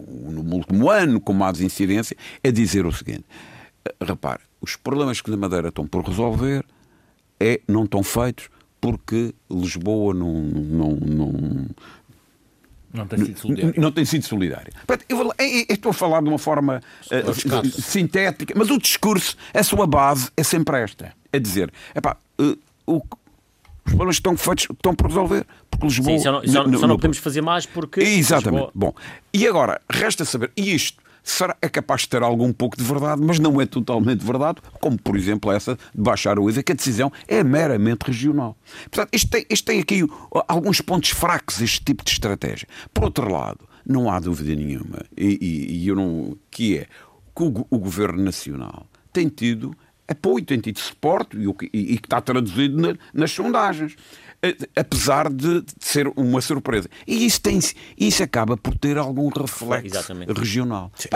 no último ano, com mais incidência, é dizer o seguinte: repare, os problemas que na Madeira estão por resolver é, não estão feitos porque Lisboa não, não, não, não tem sido solidária. Não tem sido solidária. Eu, eu, eu estou a falar de uma forma uh, sintética, mas o discurso, a sua base é sempre esta. É dizer, epá, uh, o, os problemas estão feitos, estão por resolver. Porque Lisboa. Sim, só não, só, no, só não podemos fazer mais porque. Exatamente. Lisboa... Bom, e agora, resta saber, e isto será, é capaz de ter algum pouco de verdade, mas não é totalmente verdade, como por exemplo essa de baixar o IVA, que a decisão é meramente regional. Portanto, isto tem, isto tem aqui alguns pontos fracos, este tipo de estratégia. Por outro lado, não há dúvida nenhuma, e, e, e eu não, que é que o, o Governo Nacional tem tido apoio, tem tido suporte e, que está traduzido na, nas sondagens apesar de, de, ser uma surpresa. E isso, tem, isso acaba por ter algum reflexo Exatamente. regional. Sim,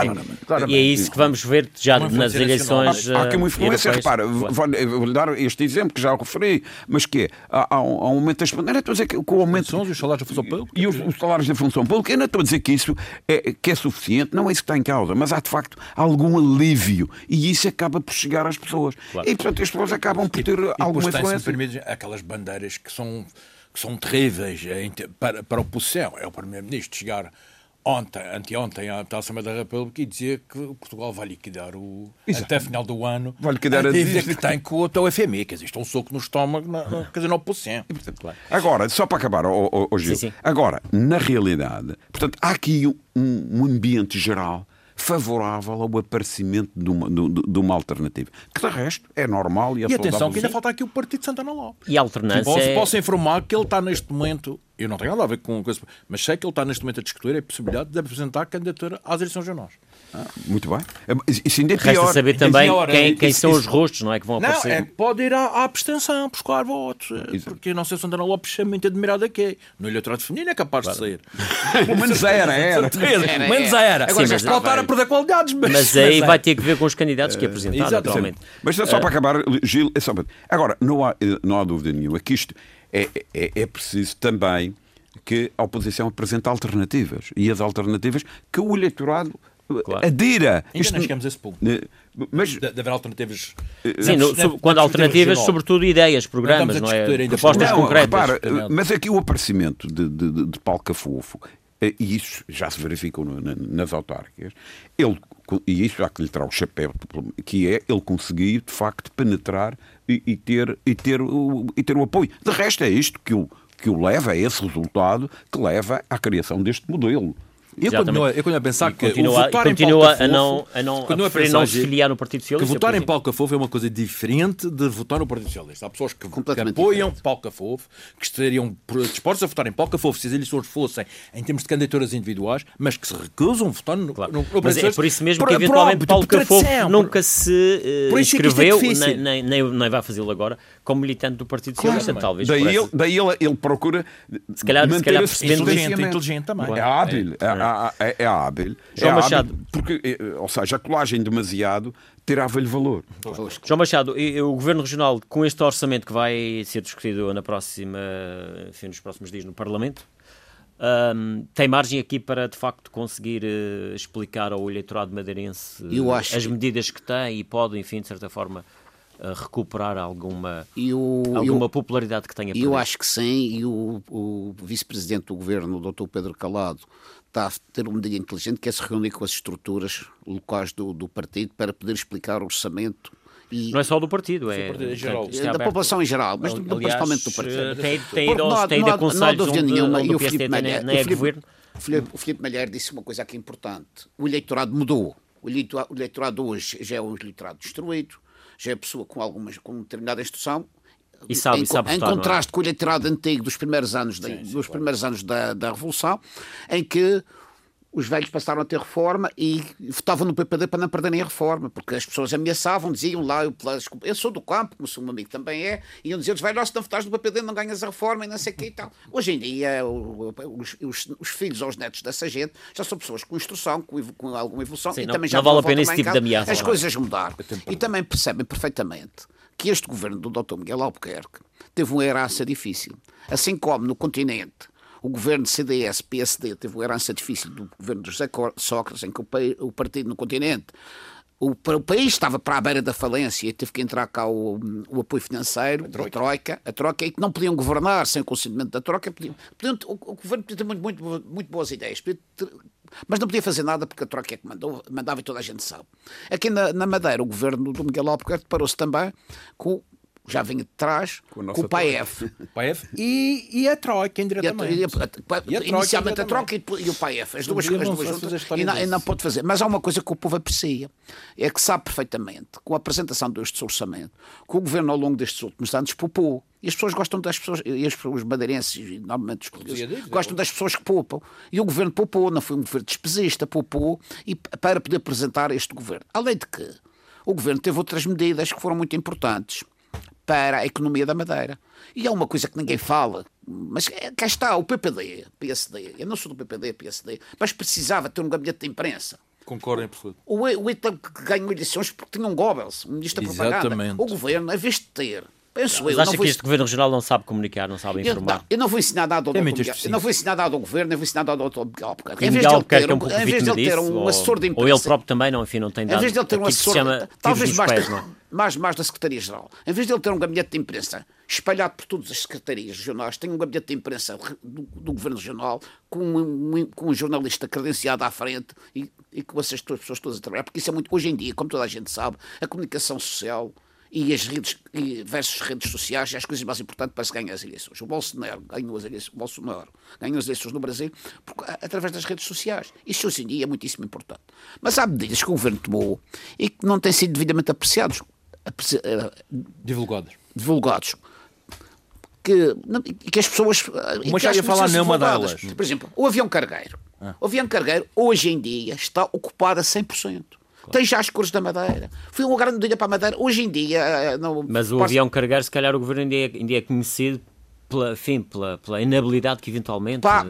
e é isso que vamos ver já nas eleições. Há, há aqui uma influência, repara, vou-lhe dar este exemplo que já referi, mas que é, há, há, um, há um aumento das Não estou a dizer que, que o aumento. São os salários da função pública. E os, os, salários da função pública, eu não estou a dizer que isso é, que é suficiente, não é isso que está em causa, mas há de facto algum alívio e isso acaba por chegar às pessoas. Claro. E portanto as pessoas acabam por ter e, alguma e influência. aquelas bandeiras que são que são terríveis para, para a oposição. É o Primeiro-Ministro chegar ontem, anteontem, à Assembleia da República e dizer que Portugal vai liquidar o, Exato. até final do ano vai liquidar a dívida que tem com o FMI. Quer dizer, isto é um soco no estômago, na, quer dizer, na oposição. Agora, só para acabar, oh, oh, Gil, sim, sim. agora, na realidade, portanto, há aqui um, um ambiente geral favorável ao aparecimento de uma, de, de uma alternativa. Que de resto é normal e E atenção, que ainda falta aqui o Partido de Santana Lopes. E a alternância. Posso, é... posso informar que ele está neste momento, eu não tenho nada a ver com isso, mas sei que ele está neste momento a discutir a possibilidade de apresentar a candidatura às eleições regionais. Muito bem. Isso ainda é pior. Resta saber também pior, quem, é, quem isso, são isso, os rostos, não é? Que vão não, aparecer. É, pode ir à, à abstenção, buscar votos. Isso. Porque não sei se Santana Lopes é muito admirado aqui. No eleitorado feminino é capaz claro. de sair. Pelo menos era, era. Pelo menos era. Agora Sim, já voltar a perder qualidades. Mas, mas aí mas vai ter que ver com os candidatos que apresentaram, naturalmente. Mas só para acabar, Gil, é só para... Agora, não há, não há dúvida nenhuma que isto é, é, é preciso também que a oposição apresente alternativas. E as alternativas que o eleitorado claro. adira. Ainda Isto, não chegamos a esse ponto. Mas, de, de haver alternativas. Sim, no, no, quando alternativas, sobretudo ideias, programas, não, é? Propostas não, concretas. Repara, mas aqui o aparecimento de, de, de Paulo Cafofo, eh, e isso já se verificou nas autárquicas, ele, e isso há que lhe tirar o chapéu, que é ele conseguir, de facto, penetrar e, e, ter, e, ter, o, e ter o apoio. De resto, é isto que o, que o leva, é esse resultado que leva à criação deste modelo. Eu continuo, eu continuo a pensar que continua, votar continua em a não, a não, a a não se filiar no Partido Socialista. Que votar em Paulo Cafofo é uma coisa diferente de votar no Partido Socialista. Há pessoas que, que apoiam. Paulo Cafofo, que estariam dispostos a votar em Paulo Cafofo se as eleições fossem em termos de candidaturas individuais, mas que se recusam a votar no, claro. no, no Mas é por isso mesmo que eventualmente Paulo Cafofo nunca se uh, inscreveu, é nem, nem, nem vai fazê-lo agora, como militante do Partido Socialista, claro, talvez. Daí, ele, daí ele, ele procura se calhar, se calhar inteligente, inteligente também. É hábil, é, é, é, é hábil. João é Machado. Hábil porque, eh, ou seja, a colagem demasiado tirava-lhe valor. João Machado, o Governo Regional, com este orçamento que vai ser discutido na próxima, enfim, nos próximos dias no Parlamento, um, tem margem aqui para de facto conseguir uh, explicar ao eleitorado madeirense as medidas que tem e pode, enfim, de certa forma, recuperar alguma, eu, alguma eu, popularidade que tenha Eu acho que sim, e o, o vice-presidente do governo, o Dr. Pedro Calado, está a ter uma medida inteligente que é se reunir com as estruturas locais do, do partido para poder explicar o orçamento e não é só do partido, é, partido geral. é da população em geral, mas Aliás, principalmente do partido. Tem, tem ido aos, tem ido a conselhos onde, nenhuma, onde o, o Filipe Malher, nem é governo. O Filipe, o Filipe Malher disse uma coisa aqui importante. O eleitorado mudou. O eleitorado, o eleitorado hoje já é um eleitorado destruído já é pessoa com, algumas, com determinada instrução, e sabe, em, sabe em contraste é? com o eleitorado antigo dos primeiros anos, da, sim, sim, dos primeiros anos da, da Revolução, em que os velhos passaram a ter reforma e votavam no PPD para não perderem a reforma, porque as pessoas ameaçavam, diziam lá, eu, eu sou do campo, como o meu amigo também é, e iam dizer, os velhos, se não votares no PPD não ganhas a reforma e não sei o que e tal. Hoje em dia, os, os, os, filhos ou os netos dessa gente já são pessoas com instrução, com, com alguma evolução, Sim, e não, também já não vale a pena esse tipo de ameaça. As coisas mudaram. E também percebem perfeitamente que este governo do Dr. Miguel Albuquerque teve uma herança difícil. Assim como no continente o governo CDS-PSD teve uma herança difícil do governo de José Sócrates, em que o, partido no continente o, o, país estava para a beira da falência e teve que entrar cá o, o apoio financeiro, a troika. a troika, a troika, e que não podiam governar sem o consentimento da troika. Podiam, podiam, o, o, governo podia ter muito, muito, muito boas ideias, ter, mas não podia fazer nada porque a troika é que mandou, mandava e toda a gente sabe. Aqui na, na Madeira, o governo do Miguel Albuquerque deparou-se também com já vinha de trás com, com o PAEF. PAEF e, e a Troika, indiretamente. E a, e a, a, inicialmente a Troika e, e, o PAEF. As duas, as duas juntas. E não, e não pode fazer. Mas há uma coisa que o povo aprecia. É que sabe perfeitamente, com a apresentação deste orçamento, que o governo ao longo destes últimos anos poupou. E as pessoas gostam das pessoas, e as, os madeirenses, e normalmente os portugueses, gostam das pessoas que poupam. E o governo poupou, não foi um governo despesista, poupou e, para poder apresentar este governo. Além de que o governo teve outras medidas que foram muito importantes para a economia da Madeira. E é uma coisa que ninguém fala, mas é, cá está, o PPD, PSD, eu não sou do PPD, PSD, mas precisava ter um gabinete de imprensa. Concordem, em absoluto. O, o que ganhou eleições porque tinha um Goebbels, um ministro da propaganda. O governo, em vez de ter Penso Mas eu. acha que este Governo Regional não sabe comunicar, não sabe informar? Eu, não, eu não vou ensinar nada ao é Dr. Eu não vou ensinar nada ao Governo, eu vou ensinar nada ao Dr. Miguel Albuquerque. Em vez de ele ter, um, em vez de ele ter um assessor de imprensa... Ou ele próprio também, não, enfim, não tem dado... Em vez de ele ter um assessor... Talvez mais, pés, da, mais, mais da Secretaria-Geral. Em vez de ele ter um gabinete de imprensa espalhado por todas as secretarias regionais, tem um gabinete de imprensa do, do Governo Regional com um, com um jornalista credenciado à frente e, e com essas pessoas todas a trabalhar, porque isso é muito... Hoje em dia, como toda a gente sabe, a comunicação social e as redes e versus redes sociais as coisas mais importantes para se ganhar as eleições. O Bolsonaro ganhou as eleições, o Bolsonaro ganhou as eleições no Brasil porque, através das redes sociais. Isso hoje em dia é muitíssimo importante. Mas há medidas que o governo tomou e que não têm sido devidamente apreciados. Divulgados. Divulgados. que, que as pessoas. Mas já ia falar numa delas. Por exemplo, o avião cargueiro. Ah. O avião cargueiro, hoje em dia, está ocupado a 100%. Claro. Tem já as cores da Madeira. Foi uma grande dia para a Madeira. Hoje em dia. Eh, não, Mas o avião cargueiro, se calhar, o governo ainda é, ainda é conhecido pela, enfim, pela, pela inabilidade que eventualmente Pá,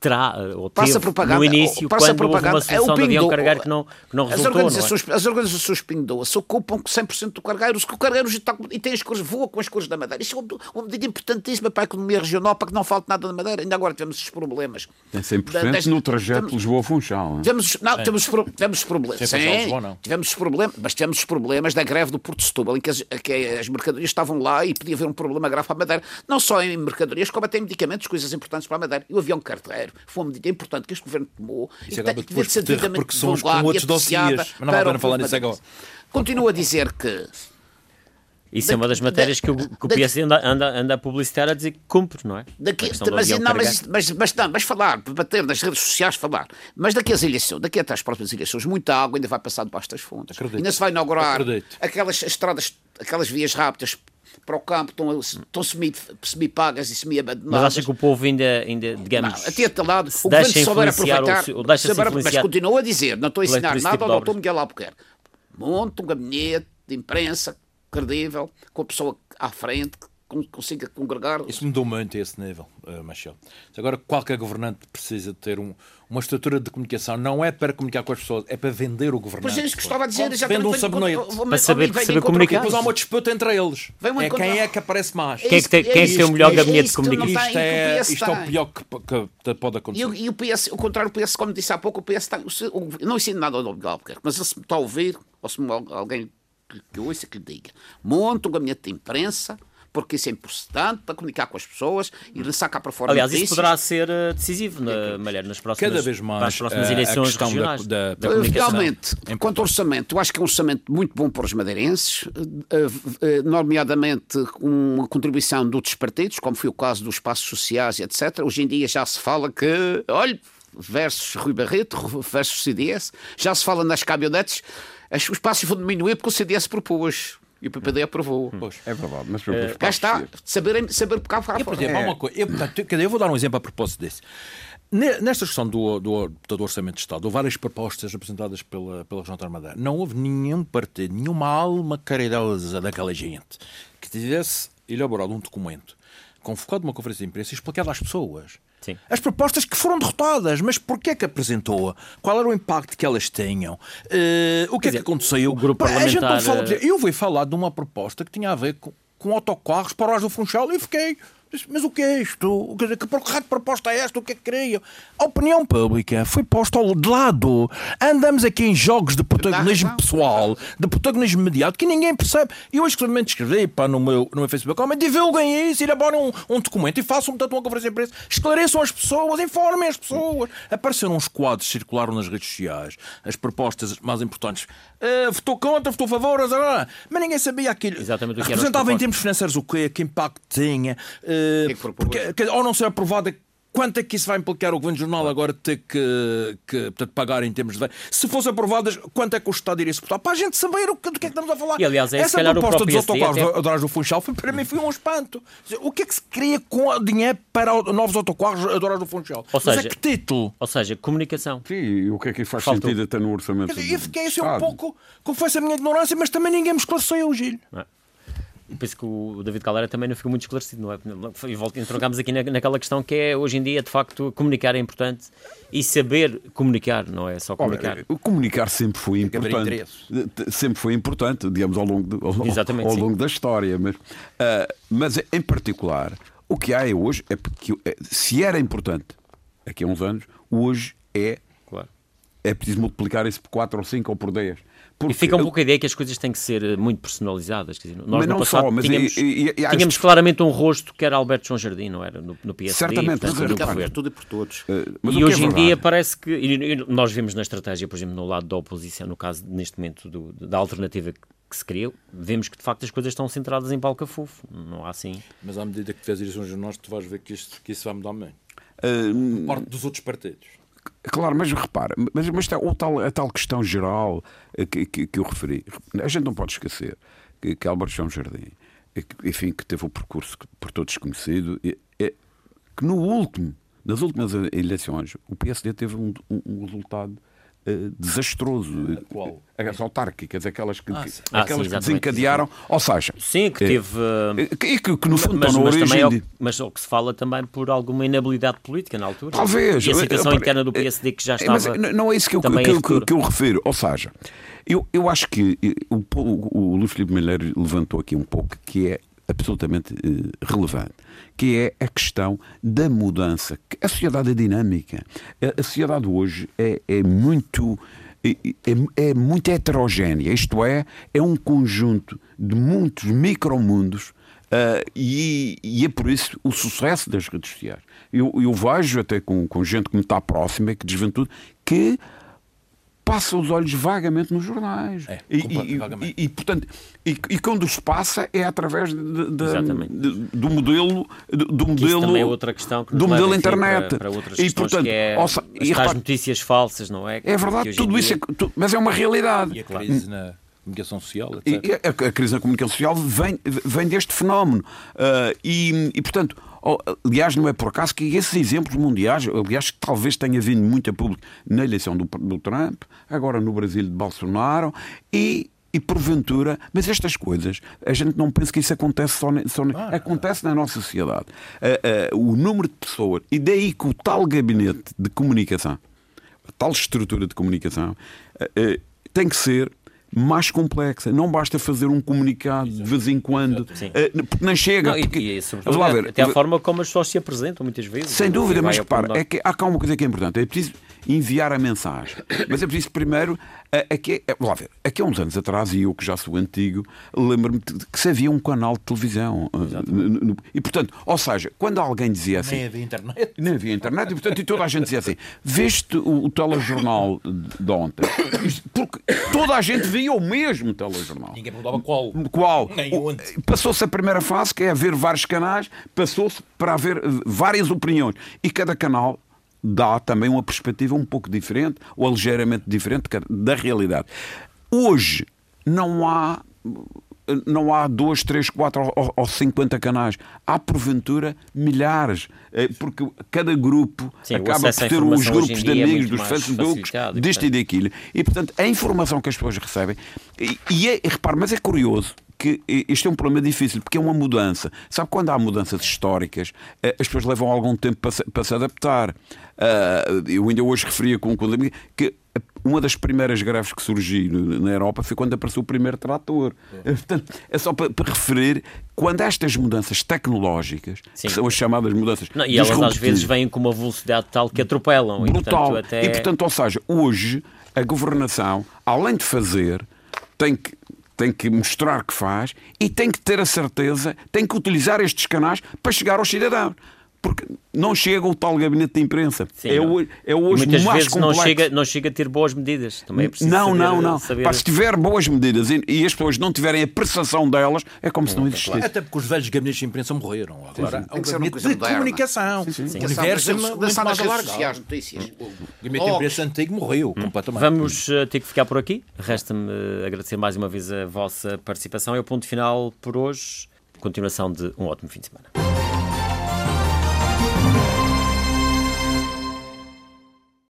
terá eh, ou teve propaganda, no início quando propaganda, houve uma solução é de avião cargueiro que não, que não resultou. As organizações, é? as organizações Pindoa se ocupam com 100% do cargueiro, o cargueiro está, e tem as cores, voa com as cores da Madeira. Isso é uma, uma medida importantíssima para a economia regional, para que não falte nada da Madeira. Ainda agora tivemos esses problemas. Tem 100% da, no trajeto Lisboa-Funchal. Tivemos, não, temos, tivemos problemas. Sim, Lisboa, tivemos os problemas, mas tivemos os problemas da greve do Porto de Setúbal, em que as, que as mercadorias estavam lá e podia haver um problema grave para a Madeira. Não só em mercadorias, como até medicamentos, coisas importantes para a Madeira. E o avião carteiro foi uma medida importante que este governo tomou. Isso e depois ser ter repercussões com outros dossiers. Mas não vale a pena falar nisso agora. Continuo a dizer que isso é uma das matérias que o, que o PS anda, anda, anda a publicitar a dizer que cumpre, não é? Daqui, mas, não, mas, mas, mas, não, mas falar, bater nas redes sociais, falar. Mas daqui às eleições, daqui até às próximas eleições, muita água ainda vai passar debaixo das fontes. Acredito. Ainda se vai inaugurar Acredito. aquelas estradas, aquelas vias rápidas para o campo estão, estão semi-pagas e semi-abandonadas. Mas acha que o povo ainda, ainda digamos, não, até este lado, o governo souber aproveitar, o, souber, mas continua a dizer, não estou a ensinar nada ao doutor Miguel Albuquerque. Monta um gabinete de imprensa credível, com a pessoa à frente, consiga congregar. Isso mudou muito a esse nível, uh, Machel. Agora, qualquer governante precisa ter um, uma estrutura de comunicação. Não é para comunicar com as pessoas, é para vender o governante. Pois é isso que estava a dizer. Vende um sabonete. Para saber, para saber comunicar. Depois há uma disputa entre eles. É quem é que aparece mais. Quem é que tem, quem é que tem o melhor gabinete de comunicação? Isto é, isto é o pior que, que pode acontecer. E, e, o PS, o contrário, o PS, como disse há pouco, o PS está... Não ensino nada ao Nobel Albuquerque, mas se me está a ouvir, ou se alguém que, que ouça que lhe diga. Monta um gabinete de imprensa, porque isso é importante para comunicar com as pessoas e lançar cá para fora Aliás, notícias. isso poderá ser eh, decisivo, na, Malher, nas próximas, Cada vez mais, as próximas eleições regionais. Da, da, da Realmente, é quanto ao orçamento, eu acho que é um orçamento muito bom para os madeirenses, eh, eh, nomeadamente uma contribuição de outros partidos, como foi o caso dos espaços sociais, etc. Hoje em dia já se fala que, olha, versus Rui Barreto, versus CDS, já se fala nas caminhonetes, os passos vão diminuir porque o CDS propôs. E o PPD aprovou. Pois, é verdade, mas uh, cá está, saber, saber cá fora. Eu, por exemplo, é. uma coisa, eu, portanto, eu vou dar um exemplo a propósito desse. Nesta questão do, do, do, Orçamento de Estado, houve várias propostas apresentadas pela, pela Região da Armada. Não houve nenhum partido, nenhuma alma caridosa daquela gente que tivesse elaborado um documento, convocado uma conferência de imprensa e explicado às pessoas Sim. As propostas que foram derrotadas, mas porquê que apresentou? Qual era o impacto que elas tinham? Uh, o que Quer é que aconteceu? O grupo parlamentar... Fala, eh, eu ouvi falar de uma proposta que tinha a ver com, com autocarros para os do Funchal e fiquei mas o que é isto? Quer dizer, que de proposta é esta? O que é que queriam? A opinião pública foi posta ao de lado. Andamos aqui em jogos de protagonismo pessoal, de protagonismo imediato, que ninguém percebe. E eu exclusivamente escrevi pá, no, meu, no meu Facebook, oh, divulguem isso, elaborem um, um documento e façam, portanto, uma conferência de imprensa. Esclareçam as pessoas, informem as pessoas. Apareceram uns quadros, circularam nas redes sociais, as propostas mais importantes. Uh, votou contra, votou a favor, mas ninguém sabia aquilo. Exatamente o que Representava em termos financeiros o quê? Que impacto tinha? Uh, é porque, ou não ser aprovada Quanto é que isso vai implicar o Governo Jornal agora ter que, que portanto, pagar em termos de. Se fossem aprovadas, quanto é que o Estado iria suportar? Para a gente saber o que, do que é que estamos a falar. E, aliás, é Essa proposta dos autocarros até... atrás do Funchal foi, para mim foi um espanto. O que é que se queria com o dinheiro para novos autocarros atrás do Funchal? Ou seja, Mas é que título? Ou seja, comunicação. Sim, e o que é que faz Faltou. sentido até no orçamento? E fiquei assim um pouco. Confesso a minha ignorância, mas também ninguém me esclareceu, Gil. Não é? Penso que o David Caldeira também não ficou muito esclarecido, não é? E volto, entrocamos aqui na, naquela questão que é, hoje em dia, de facto, comunicar é importante e saber comunicar, não é só comunicar. Olha, comunicar sempre foi importante. Sempre foi importante, digamos, ao longo, de, ao, ao longo da história. Mas, uh, mas, em particular, o que há é hoje, é porque é, se era importante aqui há uns anos, hoje é. É preciso multiplicar isso por 4 ou 5 ou por 10. Porque e fica um pouco a ideia que as coisas têm que ser eh, muito personalizadas. Quer dizer, nós mas no passado só, mas tínhamos, e, e, e, tínhamos claramente um rosto que era Alberto João Jardim, não era? No, no PSD. Certamente, portanto, mas, por tudo e por todos. Uh, e é hoje é em dia parece que. E nós vemos na estratégia, por exemplo, no lado da oposição, no caso, neste momento, do, da alternativa que se criou, vemos que de facto as coisas estão centradas em palcafufo. Não há assim. Mas à medida que tiveres eleições nós, tu vais ver que, isto, que isso vai mudar bem. Uh, parte dos outros partidos. Claro, mas repara, mas, mas o tal, a tal questão geral que, que, que, eu referi, a gente não pode esquecer que, que Albert João Jardim enfim, que teve o percurso por todos conhecido, é que no último, nas últimas eleições, o PSD teve um, um, um resultado Uh, desastroso. Qual? As autárquicas, aquelas que, ah, aquelas ah, sim, que desencadearam. Ou seja. Sim, que teve. Uh, que, que, que, no fundo mas, estão na mas origem. Também de... é o, mas o que se fala também por alguma inabilidade política na altura. Talvez. E a situação interna do PSD que já estava. Mas não é isso que eu, que, que, eu refiro. Ou seja, eu, eu acho que o, o, o Luís Filipe Milheiro levantou aqui um pouco que é absolutamente uh, relevante, que é a questão da mudança. A sociedade é dinâmica. A, sociedade hoje é, é muito. É, é, muito heterogénea, isto é, é um conjunto de muitos micromundos uh, e, e, é por isso o sucesso das redes sociais. Eu, eu vejo até com, com gente que me está próxima, que de juventude, que passa os olhos vagamente nos jornais. É, e, e, e, e, portanto, e, e, quando os passa é através de, de, do modelo do modelo também é outra questão que do modelo internet para, para outras e portanto é, as, repara, notícias falsas não é? É verdade tudo isso é, tu, mas é uma realidade. E a crise na comunicação social etc. A, a, crise na comunicação social vem vem deste fenómeno. Uh, e, e portanto aliás, não é por acaso que esses exemplos mundiais, aliás, que talvez tenha vindo muito a público na eleição do, do Trump, agora no Brasil de Bolsonaro e e porventura, mas estas coisas, a gente não pensa que isso acontece só, só ah, acontece na nossa sociedade. Uh, uh, o número de pessoas, e daí que o tal gabinete de comunicação, a tal estrutura de comunicação, uh, tem que ser mais complexa. Não basta fazer um comunicado de vez em quando, uh, porque não chega. Não, porque, e, e, ver, até a forma como as pessoas se apresentam muitas vezes. Sem dúvida, mas repara, é que há cá uma coisa que é importante. É preciso enviar a mensagem. Mas é preciso primeiro. Aqui, lá ver, aqui há uns anos atrás, e eu que já sou antigo, lembro-me que se havia um canal de televisão. Exatamente. E portanto, ou seja, quando alguém dizia assim. Nem havia internet. Nem havia internet, e portanto, e toda a gente dizia assim: veste o, o telejornal de ontem. Porque toda a gente via o mesmo telejornal. Ninguém perguntava qual. Qual? Passou-se a primeira fase, que é haver vários canais, passou-se para haver várias opiniões. E cada canal dá também uma perspectiva um pouco diferente ou ligeiramente diferente da realidade. Hoje não há não há dois, três, quatro ou, 50 canais. Há, porventura, milhares. Eh, porque cada grupo Sim, acaba por ter os grupos de é amigos, é dos facebooks, disto e daquilo. E, portanto, a informação que as pessoas recebem. E, e é, repare, mas é curioso que isto é um problema difícil, porque é uma mudança. Sabe quando há mudanças históricas, eh, as pessoas levam algum tempo para se, para se adaptar. Uh, eu ainda hoje referia com, com que uma das primeiras greves que surgiu na Europa foi quando apareceu o primeiro trator. É, Portanto, é só para, para, referir quando estas mudanças tecnológicas, Sim. que são as chamadas mudanças. Não, e elas às vezes vêm com uma velocidade tal que atropelam. Brutal. E, portanto, até... e, portanto, ou seja, hoje a governação, além de fazer, tem que tem que mostrar que faz e tem que ter a certeza, tem que utilizar estes canais para chegar aos cidadãos porque não chega o tal gabinete de imprensa. Sim, é, o, é hoje muitas mais vezes complexo. não chega, não chega a ter boas medidas. Também é preciso não, saber, não, não. Saber... Pá, se tiver boas medidas e, e, as pessoas não tiverem a prestação delas, é como se não existisse. Até porque os velhos gabinetes de imprensa morreram. Agora há um gabinete de moderna. comunicação. Sim, sim. sim. O universo é muito mais alargado. notícias. O gabinete de imprensa antigo morreu hum. completamente. Vamos uh, ter que ficar por aqui. Resta-me uh, agradecer mais uma vez a vossa participação. É o ponto final por hoje. Continuação de um ótimo fim de semana.